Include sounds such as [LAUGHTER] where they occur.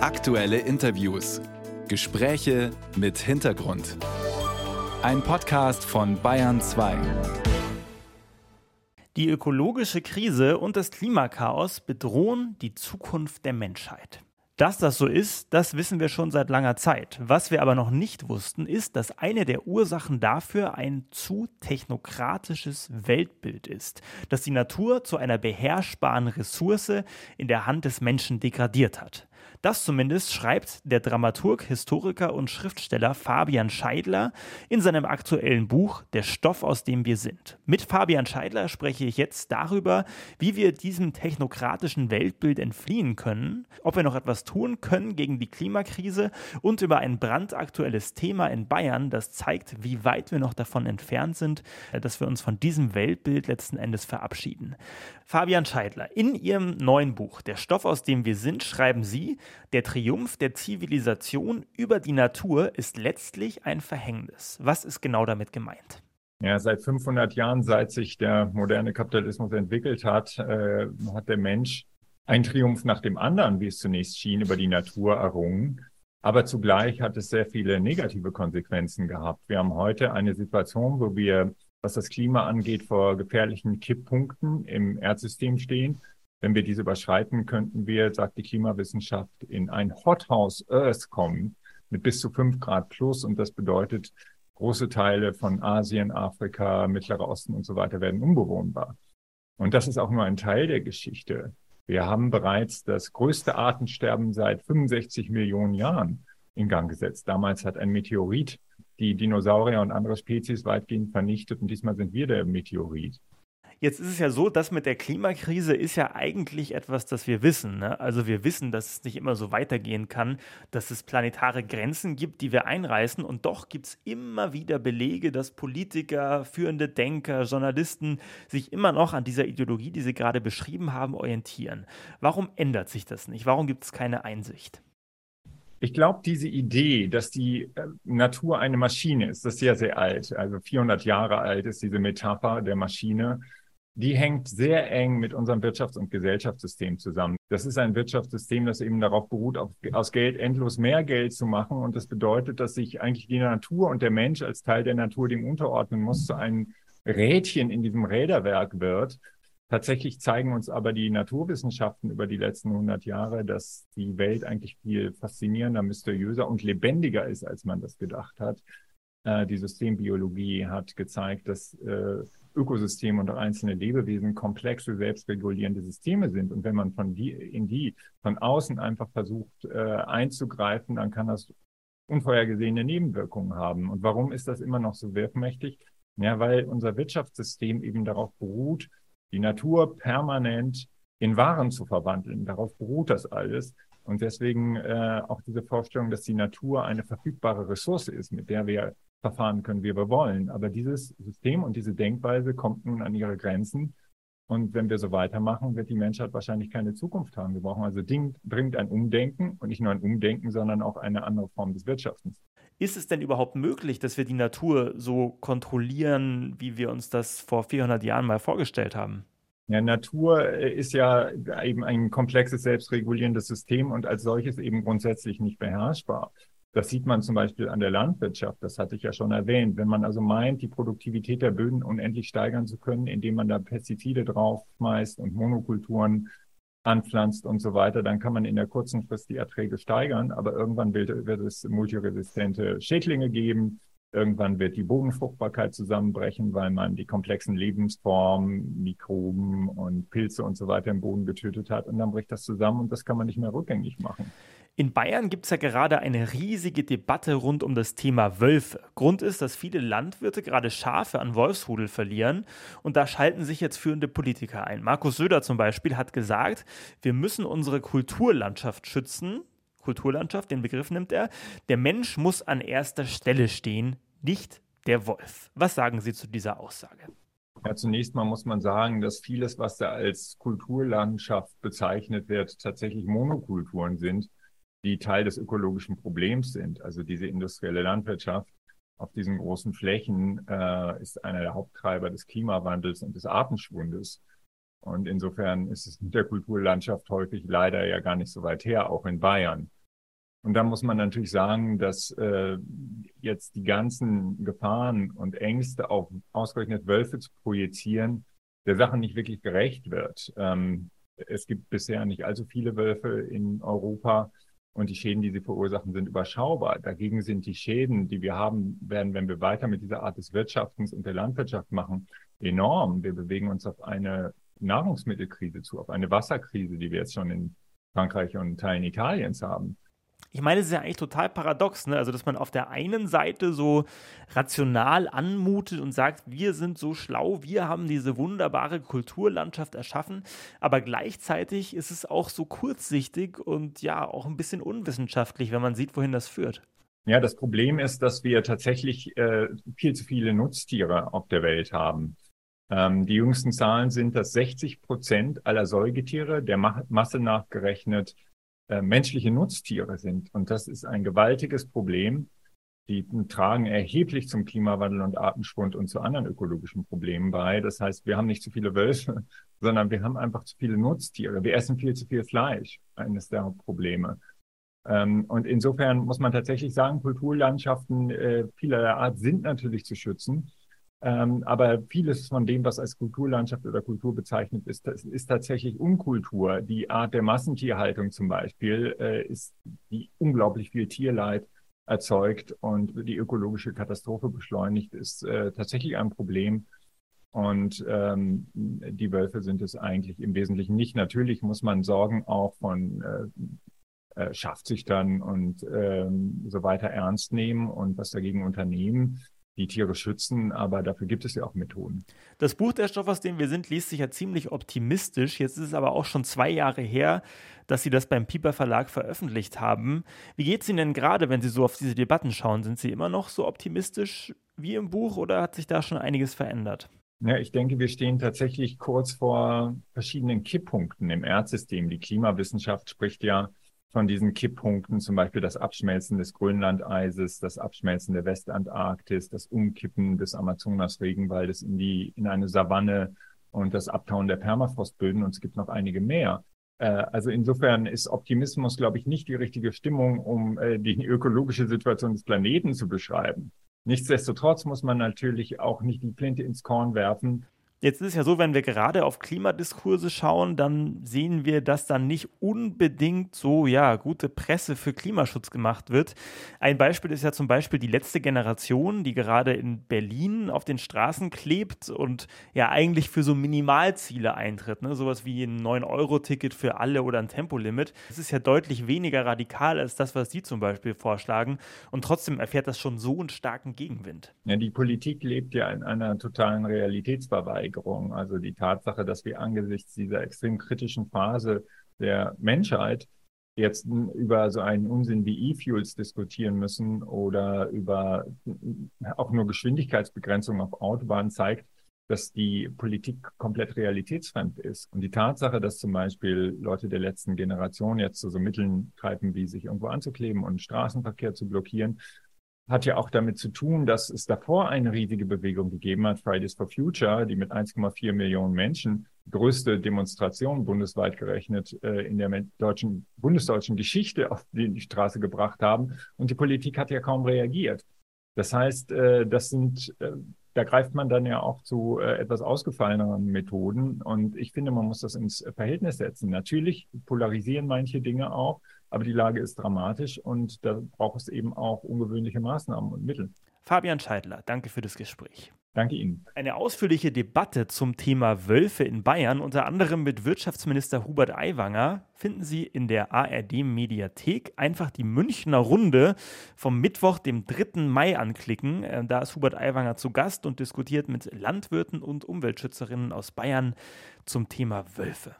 Aktuelle Interviews. Gespräche mit Hintergrund. Ein Podcast von Bayern 2. Die ökologische Krise und das Klimakaos bedrohen die Zukunft der Menschheit. Dass das so ist, das wissen wir schon seit langer Zeit. Was wir aber noch nicht wussten, ist, dass eine der Ursachen dafür ein zu technokratisches Weltbild ist, das die Natur zu einer beherrschbaren Ressource in der Hand des Menschen degradiert hat. Das zumindest schreibt der Dramaturg, Historiker und Schriftsteller Fabian Scheidler in seinem aktuellen Buch Der Stoff, aus dem wir sind. Mit Fabian Scheidler spreche ich jetzt darüber, wie wir diesem technokratischen Weltbild entfliehen können, ob wir noch etwas tun können gegen die Klimakrise und über ein brandaktuelles Thema in Bayern, das zeigt, wie weit wir noch davon entfernt sind, dass wir uns von diesem Weltbild letzten Endes verabschieden. Fabian Scheidler, in Ihrem neuen Buch Der Stoff, aus dem wir sind, schreiben Sie, der Triumph der Zivilisation über die Natur ist letztlich ein Verhängnis. Was ist genau damit gemeint? Ja, seit 500 Jahren, seit sich der moderne Kapitalismus entwickelt hat, äh, hat der Mensch einen Triumph nach dem anderen, wie es zunächst schien, über die Natur errungen. Aber zugleich hat es sehr viele negative Konsequenzen gehabt. Wir haben heute eine Situation, wo wir, was das Klima angeht, vor gefährlichen Kipppunkten im Erdsystem stehen. Wenn wir diese überschreiten, könnten wir, sagt die Klimawissenschaft, in ein Hothouse Earth kommen mit bis zu fünf Grad plus. Und das bedeutet, große Teile von Asien, Afrika, Mittlerer Osten und so weiter werden unbewohnbar. Und das ist auch nur ein Teil der Geschichte. Wir haben bereits das größte Artensterben seit 65 Millionen Jahren in Gang gesetzt. Damals hat ein Meteorit die Dinosaurier und andere Spezies weitgehend vernichtet und diesmal sind wir der Meteorit. Jetzt ist es ja so, dass mit der Klimakrise ist ja eigentlich etwas, das wir wissen. Ne? Also wir wissen, dass es nicht immer so weitergehen kann, dass es planetare Grenzen gibt, die wir einreißen. Und doch gibt es immer wieder Belege, dass Politiker, führende Denker, Journalisten sich immer noch an dieser Ideologie, die Sie gerade beschrieben haben, orientieren. Warum ändert sich das nicht? Warum gibt es keine Einsicht? Ich glaube, diese Idee, dass die äh, Natur eine Maschine ist, das ist sehr, sehr alt. Also 400 Jahre alt ist diese Metapher der Maschine die hängt sehr eng mit unserem Wirtschafts- und Gesellschaftssystem zusammen. Das ist ein Wirtschaftssystem, das eben darauf beruht, auf, aus Geld endlos mehr Geld zu machen. Und das bedeutet, dass sich eigentlich die Natur und der Mensch als Teil der Natur dem unterordnen muss, zu einem Rädchen in diesem Räderwerk wird. Tatsächlich zeigen uns aber die Naturwissenschaften über die letzten 100 Jahre, dass die Welt eigentlich viel faszinierender, mysteriöser und lebendiger ist, als man das gedacht hat. Äh, die Systembiologie hat gezeigt, dass äh, Ökosysteme und einzelne Lebewesen komplexe, selbstregulierende Systeme sind. Und wenn man von die, in die von außen einfach versucht äh, einzugreifen, dann kann das unvorhergesehene Nebenwirkungen haben. Und warum ist das immer noch so wirkmächtig? Ja, weil unser Wirtschaftssystem eben darauf beruht, die Natur permanent in Waren zu verwandeln. Darauf beruht das alles. Und deswegen äh, auch diese Vorstellung, dass die Natur eine verfügbare Ressource ist, mit der wir verfahren können, wie wir wollen. Aber dieses System und diese Denkweise kommt nun an ihre Grenzen. Und wenn wir so weitermachen, wird die Menschheit wahrscheinlich keine Zukunft haben. Wir brauchen also dringend ein Umdenken und nicht nur ein Umdenken, sondern auch eine andere Form des Wirtschaftens. Ist es denn überhaupt möglich, dass wir die Natur so kontrollieren, wie wir uns das vor 400 Jahren mal vorgestellt haben? Ja, Natur ist ja eben ein komplexes, selbstregulierendes System und als solches eben grundsätzlich nicht beherrschbar. Das sieht man zum Beispiel an der Landwirtschaft, das hatte ich ja schon erwähnt. Wenn man also meint, die Produktivität der Böden unendlich steigern zu können, indem man da Pestizide draufschmeißt und Monokulturen anpflanzt und so weiter, dann kann man in der kurzen Frist die Erträge steigern, aber irgendwann wird, wird es multiresistente Schädlinge geben. Irgendwann wird die Bodenfruchtbarkeit zusammenbrechen, weil man die komplexen Lebensformen, Mikroben und Pilze und so weiter im Boden getötet hat. Und dann bricht das zusammen und das kann man nicht mehr rückgängig machen. In Bayern gibt es ja gerade eine riesige Debatte rund um das Thema Wölfe. Grund ist, dass viele Landwirte gerade Schafe an Wolfsrudel verlieren und da schalten sich jetzt führende Politiker ein. Markus Söder zum Beispiel hat gesagt, wir müssen unsere Kulturlandschaft schützen. Kulturlandschaft, den Begriff nimmt er. Der Mensch muss an erster Stelle stehen, nicht der Wolf. Was sagen Sie zu dieser Aussage? Ja, zunächst mal muss man sagen, dass vieles, was da als Kulturlandschaft bezeichnet wird, tatsächlich Monokulturen sind die Teil des ökologischen Problems sind. Also diese industrielle Landwirtschaft auf diesen großen Flächen äh, ist einer der Haupttreiber des Klimawandels und des Artenschwundes. Und insofern ist es mit der Kulturlandschaft häufig leider ja gar nicht so weit her, auch in Bayern. Und da muss man natürlich sagen, dass äh, jetzt die ganzen Gefahren und Ängste auf ausgerechnet Wölfe zu projizieren, der Sache nicht wirklich gerecht wird. Ähm, es gibt bisher nicht allzu viele Wölfe in Europa und die Schäden, die sie verursachen, sind überschaubar. Dagegen sind die Schäden, die wir haben werden, wenn wir weiter mit dieser Art des Wirtschaftens und der Landwirtschaft machen, enorm. Wir bewegen uns auf eine Nahrungsmittelkrise zu, auf eine Wasserkrise, die wir jetzt schon in Frankreich und Teilen Italiens haben ich meine, es ist ja eigentlich total paradox, ne? Also, dass man auf der einen Seite so rational anmutet und sagt, wir sind so schlau, wir haben diese wunderbare Kulturlandschaft erschaffen, aber gleichzeitig ist es auch so kurzsichtig und ja, auch ein bisschen unwissenschaftlich, wenn man sieht, wohin das führt. Ja, das Problem ist, dass wir tatsächlich äh, viel zu viele Nutztiere auf der Welt haben. Ähm, die jüngsten Zahlen sind, dass 60 Prozent aller Säugetiere der Ma Masse nachgerechnet äh, menschliche Nutztiere sind. Und das ist ein gewaltiges Problem. Die tragen erheblich zum Klimawandel und Artenschwund und zu anderen ökologischen Problemen bei. Das heißt, wir haben nicht zu viele Wölfe, [LAUGHS] sondern wir haben einfach zu viele Nutztiere. Wir essen viel zu viel Fleisch, eines der Hauptprobleme. Ähm, und insofern muss man tatsächlich sagen, Kulturlandschaften äh, vielerlei Art sind natürlich zu schützen. Ähm, aber vieles von dem, was als Kulturlandschaft oder Kultur bezeichnet ist, ist tatsächlich Unkultur. Die Art der Massentierhaltung zum Beispiel äh, ist, die unglaublich viel Tierleid erzeugt und die ökologische Katastrophe beschleunigt, ist äh, tatsächlich ein Problem. Und ähm, die Wölfe sind es eigentlich im Wesentlichen nicht. Natürlich muss man Sorgen auch von äh, äh Schafzüchtern und ähm, so weiter ernst nehmen und was dagegen unternehmen die Tiere schützen, aber dafür gibt es ja auch Methoden. Das Buch Der Stoff, aus dem wir sind, liest sich ja ziemlich optimistisch. Jetzt ist es aber auch schon zwei Jahre her, dass Sie das beim Piper Verlag veröffentlicht haben. Wie geht es Ihnen denn gerade, wenn Sie so auf diese Debatten schauen? Sind Sie immer noch so optimistisch wie im Buch oder hat sich da schon einiges verändert? Ja, ich denke, wir stehen tatsächlich kurz vor verschiedenen Kipppunkten im Erdsystem. Die Klimawissenschaft spricht ja von diesen Kipppunkten, zum Beispiel das Abschmelzen des Grönlandeises, das Abschmelzen der Westantarktis, das Umkippen des Amazonas-Regenwaldes in die, in eine Savanne und das Abtauen der Permafrostböden und es gibt noch einige mehr. Äh, also insofern ist Optimismus, glaube ich, nicht die richtige Stimmung, um äh, die ökologische Situation des Planeten zu beschreiben. Nichtsdestotrotz muss man natürlich auch nicht die Flinte ins Korn werfen Jetzt ist es ja so, wenn wir gerade auf Klimadiskurse schauen, dann sehen wir, dass dann nicht unbedingt so, ja, gute Presse für Klimaschutz gemacht wird. Ein Beispiel ist ja zum Beispiel die letzte Generation, die gerade in Berlin auf den Straßen klebt und ja eigentlich für so Minimalziele eintritt. Ne? Sowas wie ein 9-Euro-Ticket für alle oder ein Tempolimit. Das ist ja deutlich weniger radikal als das, was Sie zum Beispiel vorschlagen. Und trotzdem erfährt das schon so einen starken Gegenwind. Ja, die Politik lebt ja in einer totalen Realitätsverweigerung. Steigerung. Also die Tatsache, dass wir angesichts dieser extrem kritischen Phase der Menschheit jetzt über so einen Unsinn wie E-Fuels diskutieren müssen oder über auch nur Geschwindigkeitsbegrenzung auf Autobahnen zeigt, dass die Politik komplett realitätsfremd ist. Und die Tatsache, dass zum Beispiel Leute der letzten Generation jetzt zu so Mitteln greifen, wie sich irgendwo anzukleben und Straßenverkehr zu blockieren, hat ja auch damit zu tun, dass es davor eine riesige Bewegung gegeben hat, Fridays for Future, die mit 1,4 Millionen Menschen größte Demonstration bundesweit gerechnet äh, in der deutschen, bundesdeutschen Geschichte auf die Straße gebracht haben. Und die Politik hat ja kaum reagiert. Das heißt, äh, das sind, äh, da greift man dann ja auch zu äh, etwas ausgefalleneren Methoden. Und ich finde, man muss das ins Verhältnis setzen. Natürlich polarisieren manche Dinge auch. Aber die Lage ist dramatisch und da braucht es eben auch ungewöhnliche Maßnahmen und Mittel. Fabian Scheidler, danke für das Gespräch. Danke Ihnen. Eine ausführliche Debatte zum Thema Wölfe in Bayern, unter anderem mit Wirtschaftsminister Hubert Aiwanger, finden Sie in der ARD Mediathek. Einfach die Münchner Runde vom Mittwoch, dem 3. Mai anklicken. Äh, da ist Hubert Aiwanger zu Gast und diskutiert mit Landwirten und Umweltschützerinnen aus Bayern zum Thema Wölfe.